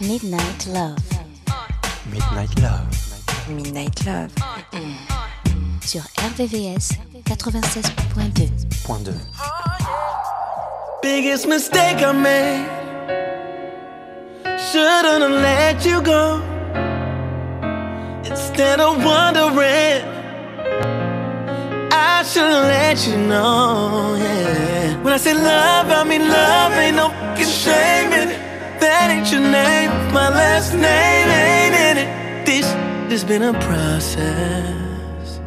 Midnight Love. Midnight Love. Midnight Love. Sur RVVS 96.2. Point Biggest mistake I made. Shouldn't have let you go. Instead of wondering, I should've let you know. Yeah. When I say love, I mean love. Ain't no fucking shame in it. That ain't your name. My last name ain't in it. This has been a process.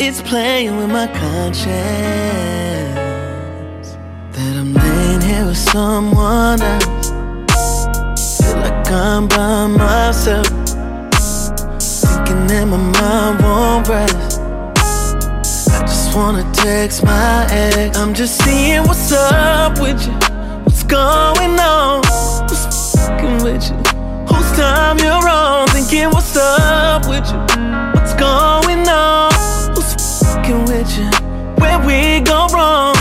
It's playing with my conscience. That I'm laying here with someone else. Feel like I'm by myself. Thinking that my mind won't rest. Wanna text my ex. I'm just seeing what's up with you. What's going on? What's fucking with you? Whose time you're on? Thinking what's up with you? What's going on? Who's fucking with you? Where we go wrong?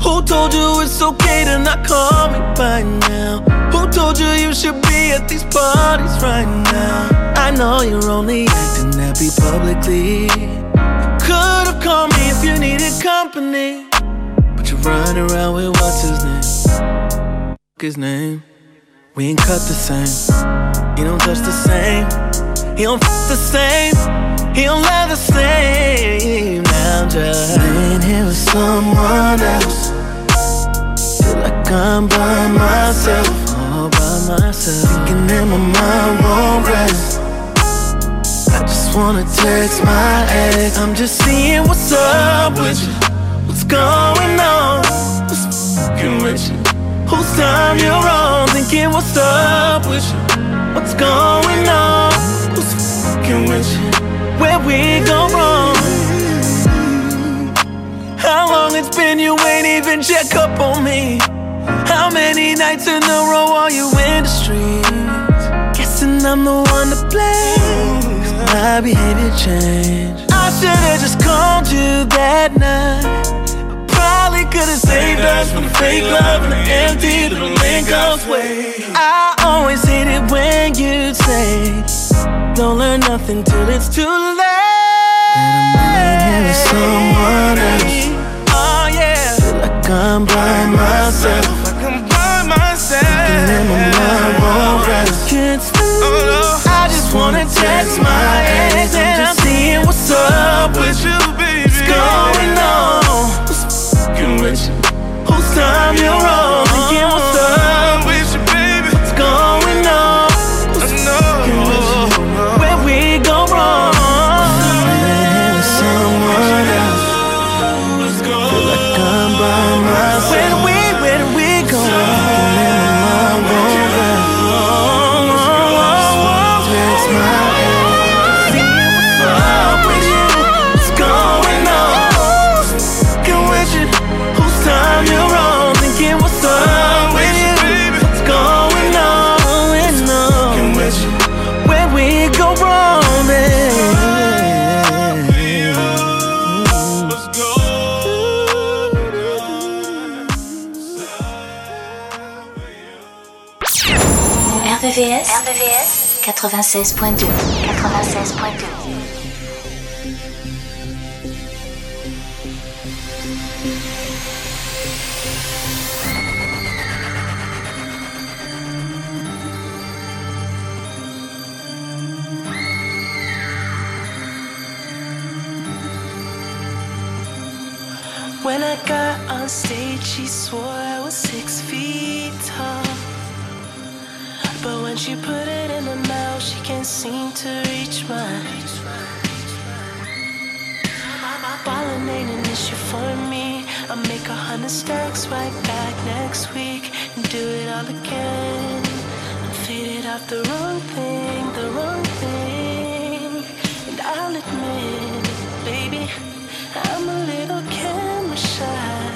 Who told you it's okay to not call me by now? Who told you you should be at these parties right now? I know you're only acting happy publicly. You me if you needed company. But you run around with what's his name? His name. We ain't cut the same. He don't touch the same. He don't f the same. He don't love the same. Now I'm just laying here with someone else. Feel like I'm by myself, all by myself. Thinking that my mind wanna text my ex. I'm just seeing what's up with you. What's going on? What's fucking with you? Whose time you're on? Thinking what's up with you? What's going on? Who's fucking with you? Where we go wrong? How long it's been you ain't even check up on me? How many nights in a row are you in the streets? Guessing I'm the one to blame. My behavior changed. I should've just called you that night. Probably could've saved us from the fake love and the empty little lingers way. I always hate it when you say, Don't learn nothing till it's too late. That I'm someone else. Oh yeah. Feel like I'm by myself. Like I'm by myself. And then my mind just wanna text my ex and I'm seeing what's up with you. baby. What's going on? What's fucking with you? Whose time you're on? RVVS 96.2. 96.2. When I got on stage, she swore hundred stacks right back next week and do it all again. I'm faded off the wrong thing, the wrong thing. And I'll admit, baby, I'm a little camera shy.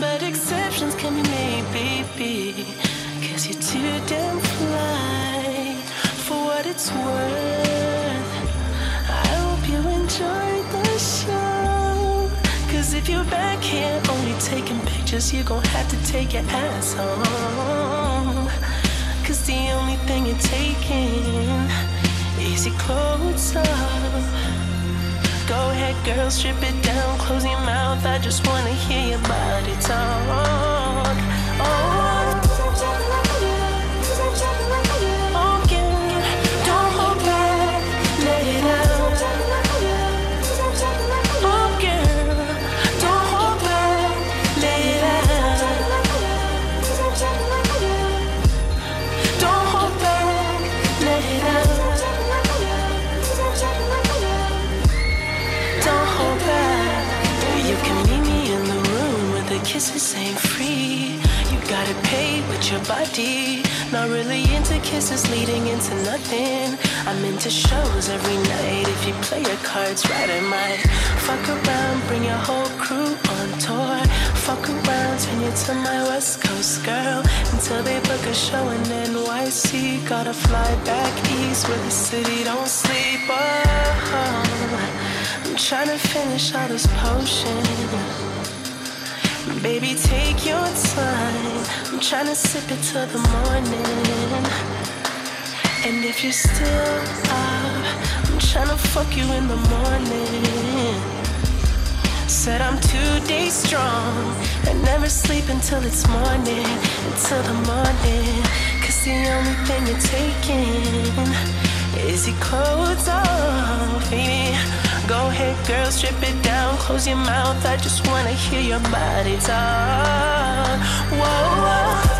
But exceptions can be made, baby. Cause you're too damn fly. For what it's worth, I hope you the show if you're back here only taking pictures, you're gonna have to take your ass home. Cause the only thing you're taking is your clothes off. Go ahead, girl, strip it down. Close your mouth. I just wanna hear your body talk. Oh. Your body. Not really into kisses leading into nothing. I'm into shows every night. If you play your cards right, I might fuck around, bring your whole crew on tour. Fuck around, turn you to my West Coast girl until they book a show in NYC. Gotta fly back east where the city don't sleep. Oh, I'm trying to finish all this potion. Baby, take your time. I'm trying to sip it till the morning. And if you're still up, I'm trying to fuck you in the morning. Said I'm two days strong and never sleep until it's morning, until the morning. Cause the only thing you're taking is your clothes off, baby. Go ahead, girl, strip it down, close your mouth. I just wanna hear your body talk. Whoa, whoa.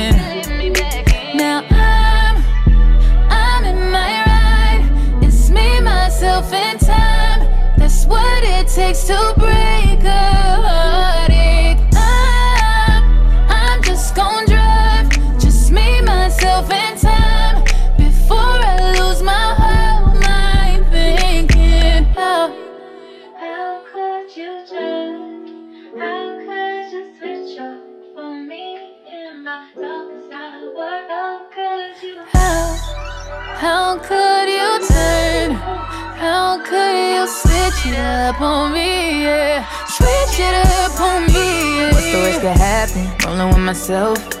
Takes to break a you switch it up on me? Yeah, switch it up on me. Yeah. What's the worst that happen? Rolling with myself.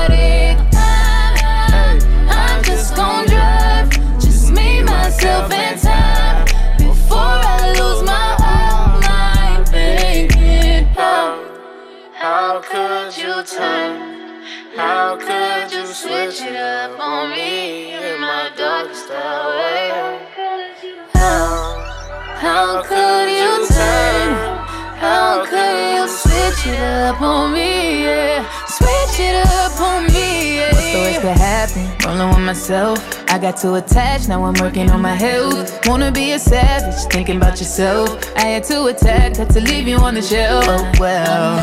shit up on me in my darkest hour. How, how could you turn? How could you switch it up on me? Yeah, switch it up on me. Yeah. What's the could happen? Rolling with myself. I got too attached, now I'm working on my health. Wanna be a savage, thinking about yourself. I had to attack, had to leave you on the shelf. Oh well,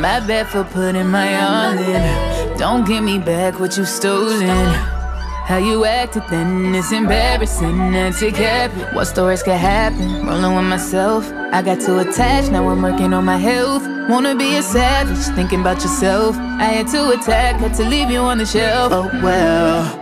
my bad for putting my all in. Don't give me back what you stolen. How you acted then is embarrassing and to cap it. What stories could happen? Rolling with myself. I got too attached, now I'm working on my health. Wanna be a savage, thinking about yourself. I had to attack, had to leave you on the shelf. Oh well.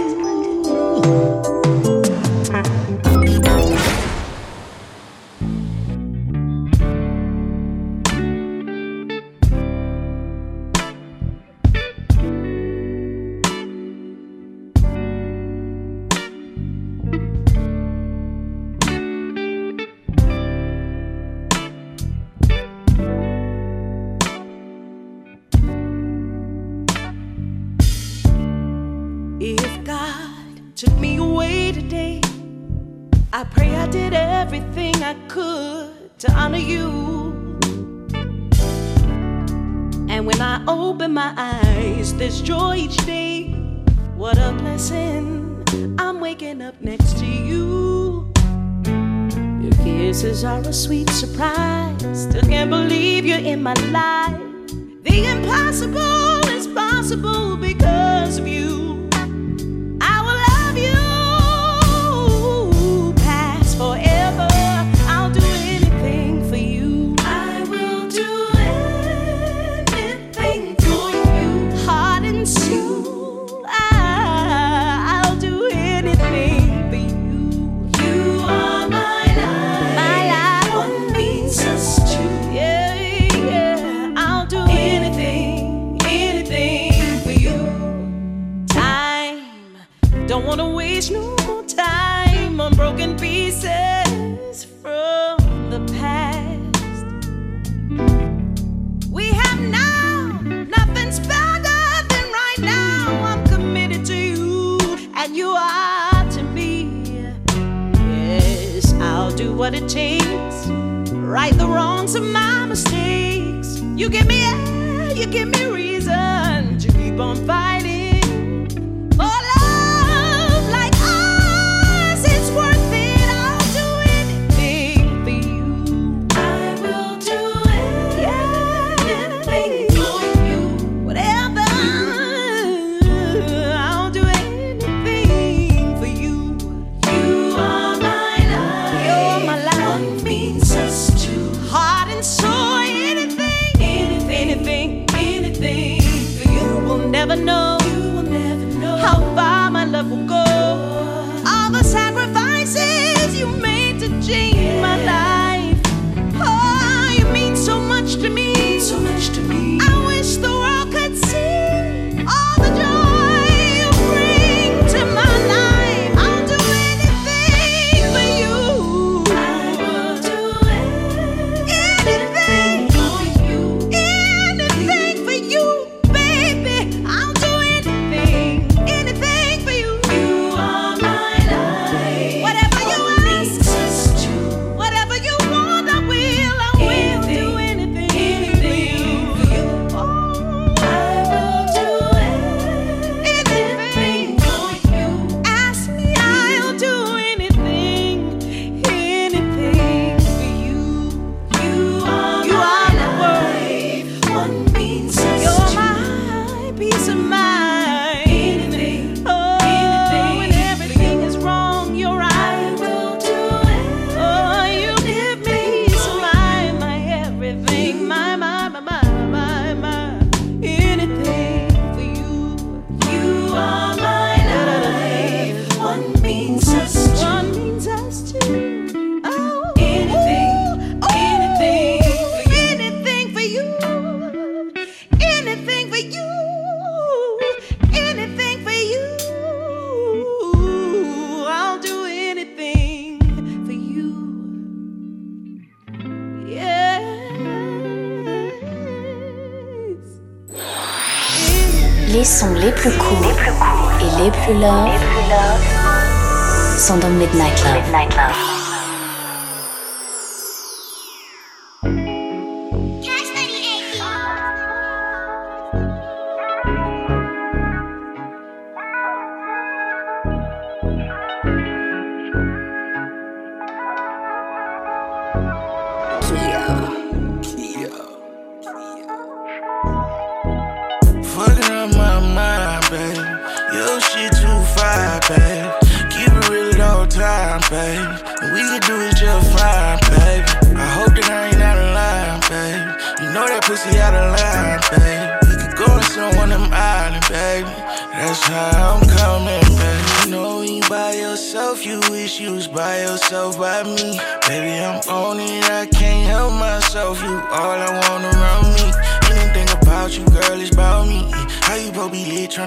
ain't on lit,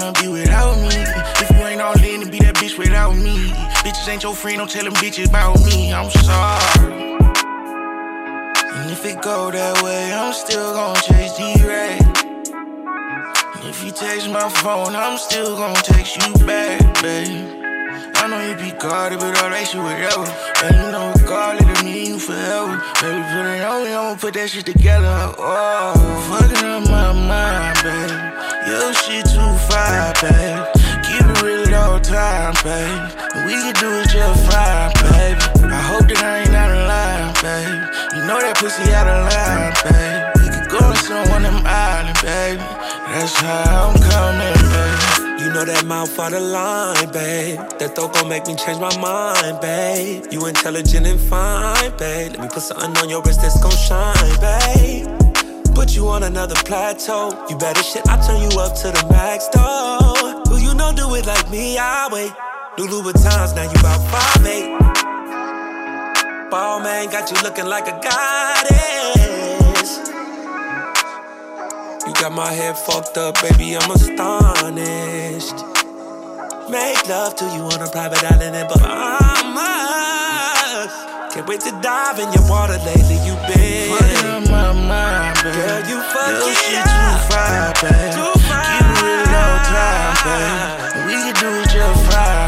then be without me? If you ain't all in, be that bitch without me. Bitches ain't your friend, don't tell them bitches about me. I'm sorry. And if it go that way, I'm still gon' chase D-Ray. If you text my phone, I'm still gon' text you back, babe. I know you be guarded, but all that shit whatever. And you know, regardless of me, you forever. Baby, put it on me, I'ma put that shit together. Oh, fucking up my mind, babe. Your shit too fire, babe. Keep it real all times, babe. We can do it just fine, baby. I hope that I ain't out of line, baby. You know that pussy out of line, baby. We could go and some one of them island, baby. That's how I'm coming, baby. You know that mouth out of line, babe. That thought gon' make me change my mind, babe. You intelligent and fine, babe. Let me put something on your wrist that's gon' shine, babe. Put you on another plateau. You better shit, I turn you up to the max, though. Who you know do it like me? I wait. New Louboutins, now you about five eight. Ball man got you looking like a goddess. You got my head fucked up, baby, I'm astonished. Make love to you on a private island in Bahamas. Can't wait to dive in your water lately, you been. Fucking up my mind, baby. Girl, you fucking Your shit too fine, baby. Too fine. Keep it real all time, baby. We can do it just fine,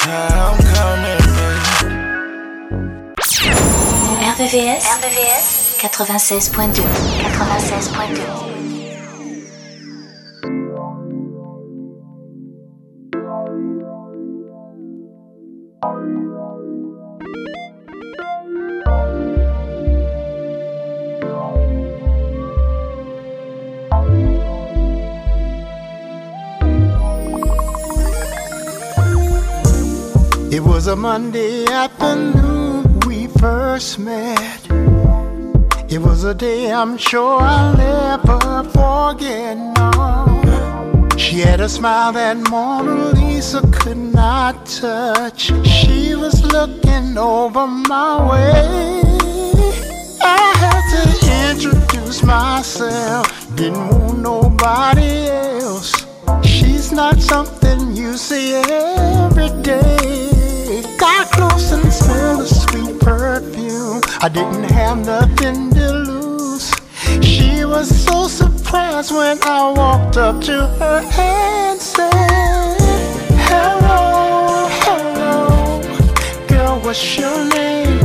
I'm coming, baby. RVVS, RVVS 96.2 96.2 was a Monday afternoon we first met. It was a day I'm sure I'll never forget. She had a smile that Mona Lisa could not touch. She was looking over my way. I had to introduce myself, didn't want nobody else. She's not something you see every day. I didn't have nothing to lose. She was so surprised when I walked up to her and said, Hello, hello, girl, what's your name?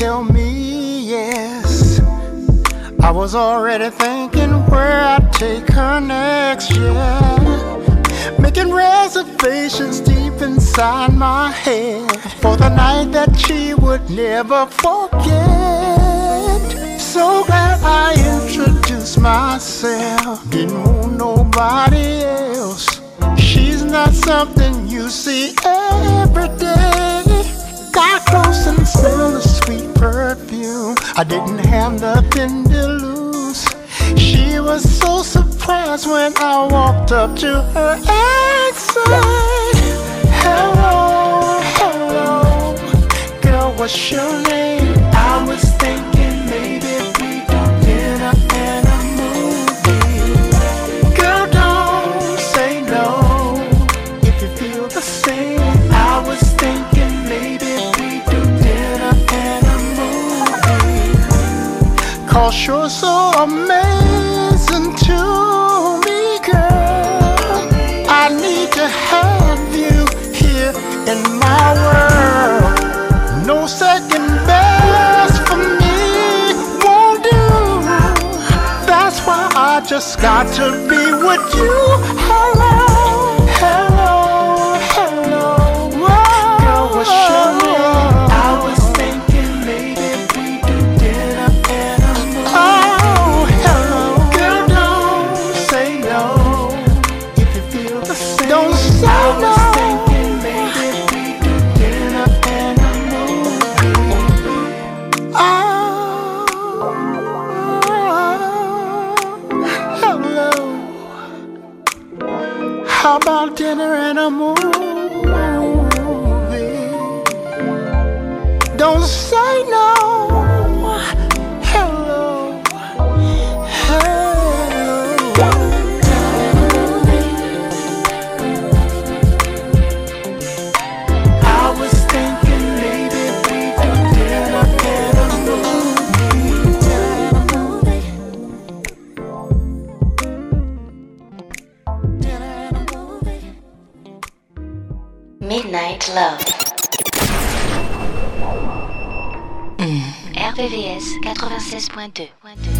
Tell me yes, I was already thinking where I'd take her next, yeah. Making reservations deep inside my head for the night that she would never forget. So glad I introduced myself. Didn't want nobody else. She's not something you see every day. Got close and smelled the sweet perfume. I didn't have nothing to lose. She was so surprised when I walked up to her and said, Hello, hello, girl, what's your name? I was thinking. You're so amazing to me, girl. I need to have you here in my world. No second best for me won't do. That's why I just got to be with you. Love. Hmm. RVVS 96.2.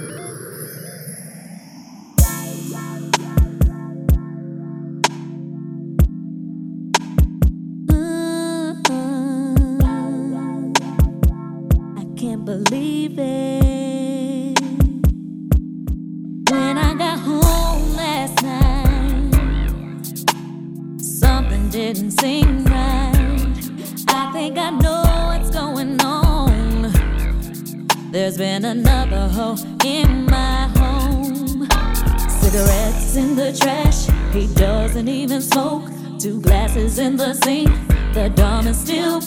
of smoke, two glasses in the sink. The dawn is still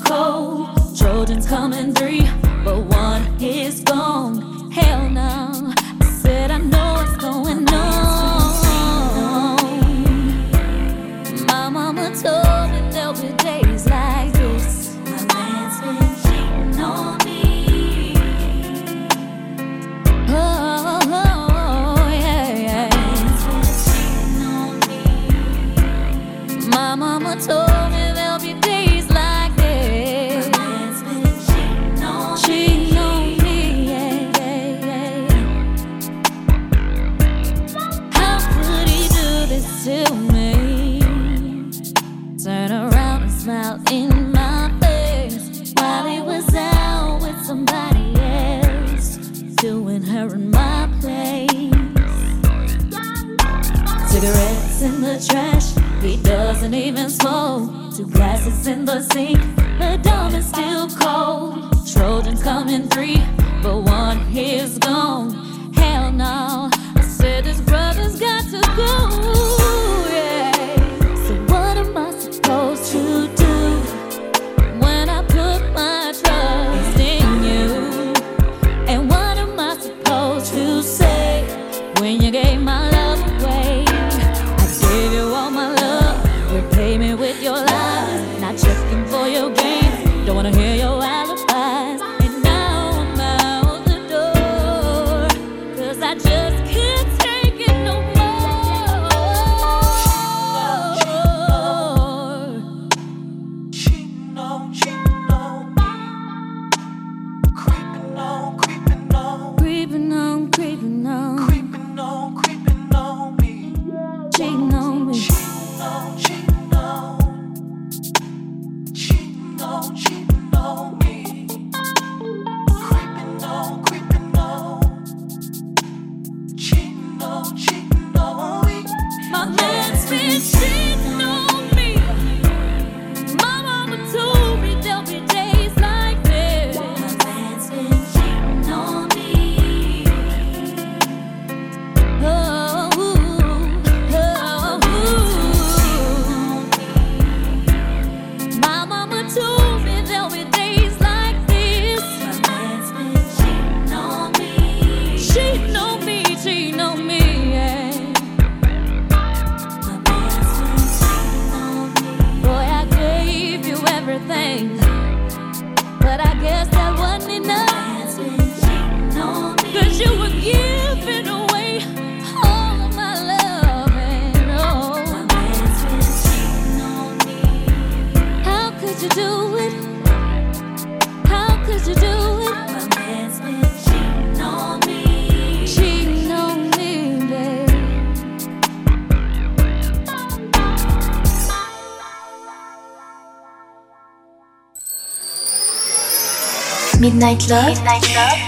Midnight Love,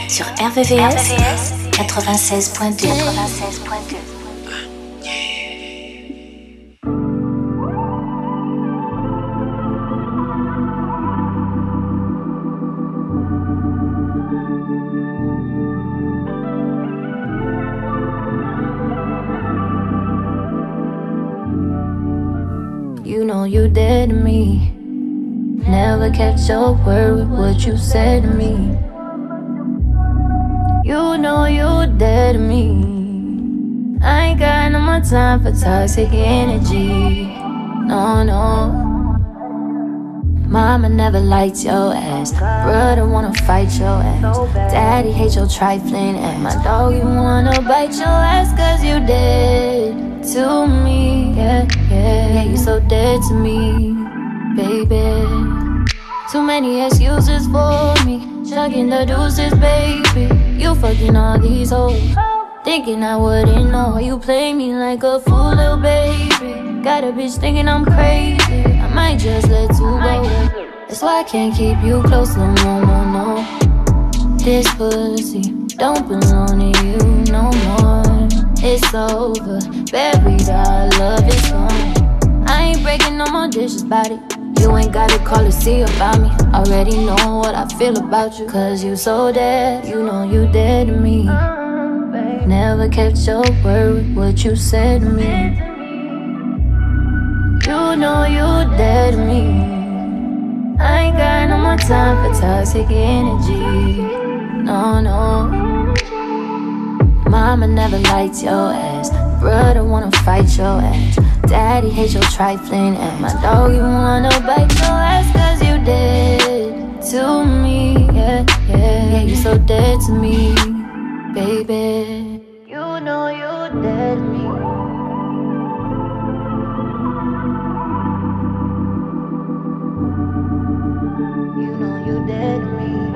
sur RVVS, 96.2. You know you. never catch a word with what you said to me. You know you dead to me. I ain't got no more time for toxic energy. No, no. Mama never liked your ass. Brother wanna fight your ass. Daddy hate your trifling ass. My dog, you wanna bite your ass cause you dead to me. Yeah, yeah. Yeah, you so dead to me, baby. Too many excuses for me. Chugging the deuces, baby. You fucking all these hoes. Thinking I wouldn't know. You play me like a fool, little baby. Got a bitch thinking I'm crazy. I might just let you go. That's why I can't keep you close no more, no, no. This pussy don't belong to you no more. It's over. Buried, our love is gone. I ain't breaking no more dishes, body. You ain't gotta call to see about me. Already know what I feel about you. Cause you so dead, you know you dead to me. Never kept your word with what you said to me. You know you dead to me. I ain't got no more time for toxic energy. No, no. Mama never liked your ass. Brother wanna fight your ass. Daddy hate your trifling ass. My dog, you wanna bite your ass cause you dead to me. Yeah, yeah, yeah, you so dead to me, baby. You know you dead to me. You know you dead to me.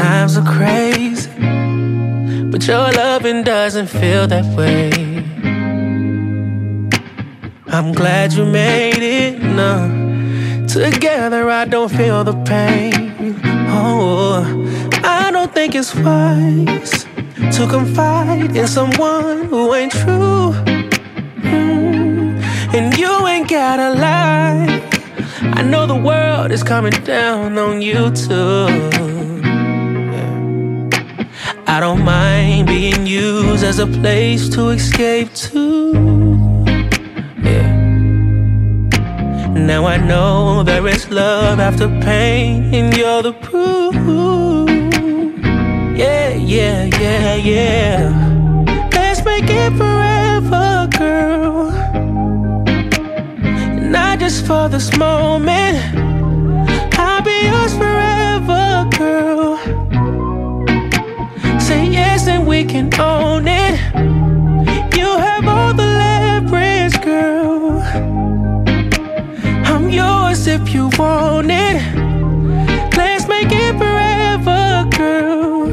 Times are crazy, but your loving doesn't feel that way. I'm glad you made it. No, together I don't feel the pain. Oh, I don't think it's wise to confide in someone who ain't true. Mm, And you ain't gotta lie. I know the world is coming down on you too. I don't mind being used as a place to escape to. Yeah. Now I know there is love after pain, and you're the proof. Yeah, yeah, yeah, yeah. Let's make it forever, girl. Not just for this moment. I'll be yours forever, girl. We can own it. You have all the leverage, girl. I'm yours if you want it. Let's make it forever, girl.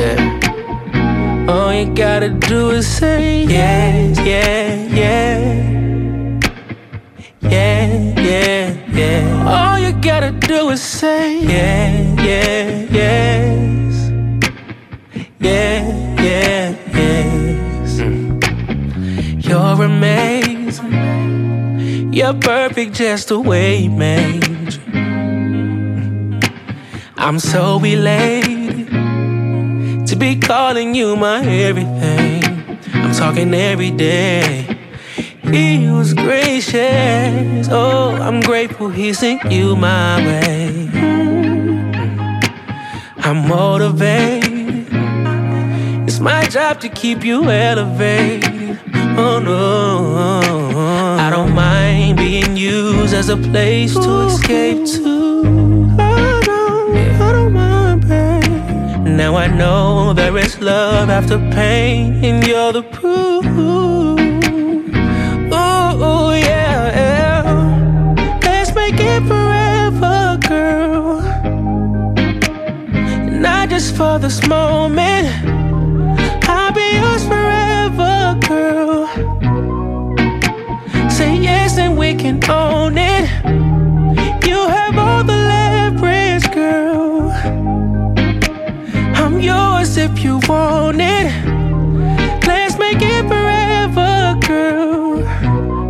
Yeah. All you gotta do is say yes, yeah, yeah. Yeah, yeah, yeah. All you gotta do is say yeah, yeah, yes. Yeah, yeah, You're perfect just the way you made. I'm so elated to be calling you my everything. I'm talking every day. He was gracious. Oh, I'm grateful he sent you my way. I'm motivated. It's my job to keep you elevated. Oh no, I don't mind being used as a place to escape to. I don't, I don't mind, babe. Now I know there is love after pain, and you're the proof. Ooh, yeah, yeah. Let's make it forever, girl. Not just for this moment. can own it. You have all the leverage, girl. I'm yours if you want it. Let's make it forever, girl.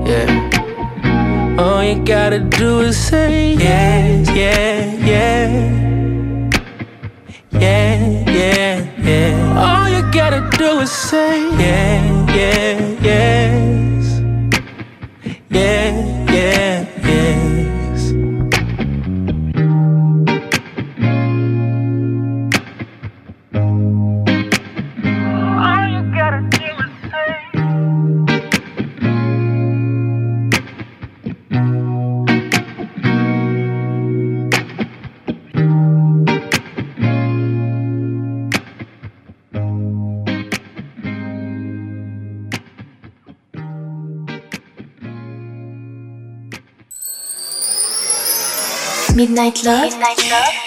Yeah. All you gotta do is say yes, yeah, yeah. Yeah, yeah, yeah. All you gotta do is say yeah, yeah, yeah yeah, Midnight Love,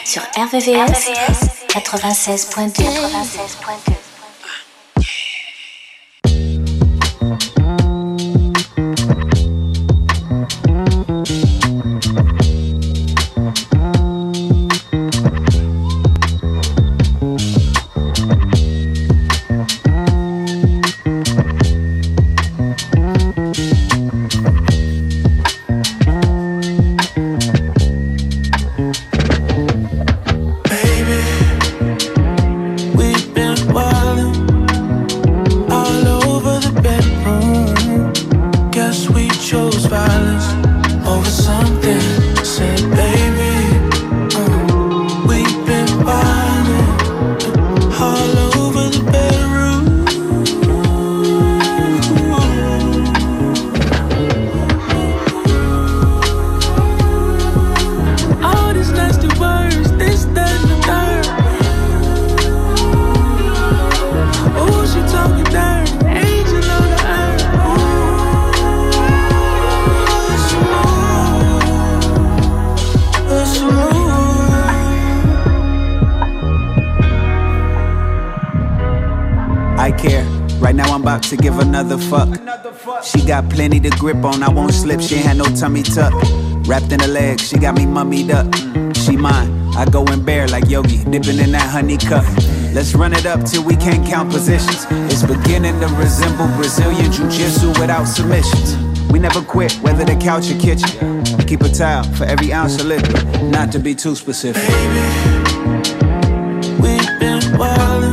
sur RVVS, 96.2. grip on, I won't slip. She ain't had no tummy tuck. Wrapped in her legs, she got me mummied up. Mm, she mine, I go in bare like Yogi, dipping in that honey cup. Let's run it up till we can't count positions. It's beginning to resemble Brazilian Jiu Jitsu without submissions. We never quit, whether the couch or kitchen. Keep a towel for every ounce of liquid, not to be too specific. Baby, we've been wildin'.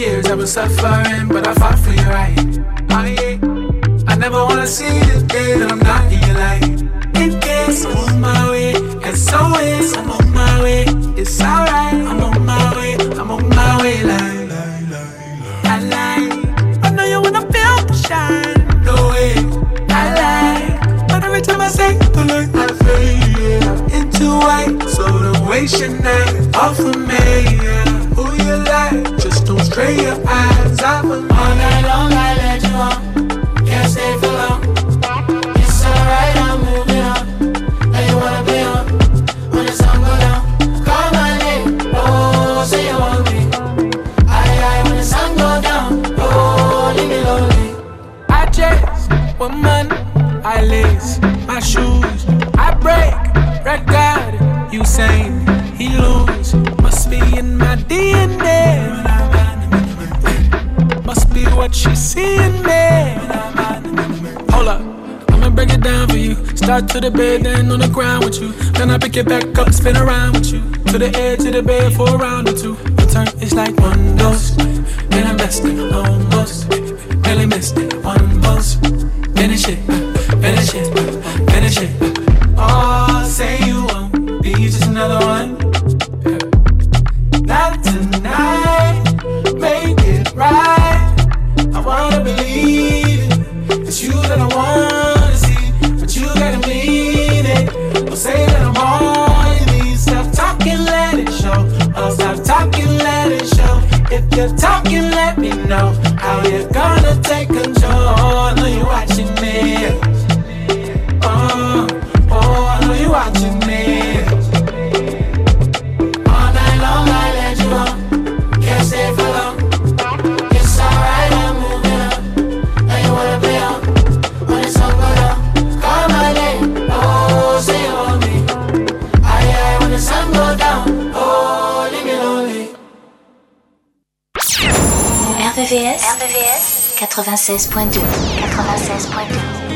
years I was suffering, but I fought for your right. Oh. I never wanna see the day that I'm not in your life. In case I'm on my way, as always I'm on my way. It's alright, I'm on my way, I'm on my way. Like, like, like, I like. I know you wanna feel the shine. No way, I like. But every time I say the light, I fade into white. So don't waste your night off of me. Yeah. You? Just don't stray your eyes. All night long I you on. Can't stay for long. It's alright, I'm moving on. You wanna on when the sun down. Call my name, oh, say you want me. When the sun down, oh, leave me lonely. I I lace my shoes, I break. Usain, he lose. What you see in me. Hold up. I'ma break it down for you. Start to the bed, then on the ground with you. Then I pick it back up, spin around with you. To the edge of the bed for a round or two. Return is like one dose. Then I'm resting almost. Really missed it. One 96.2 96.2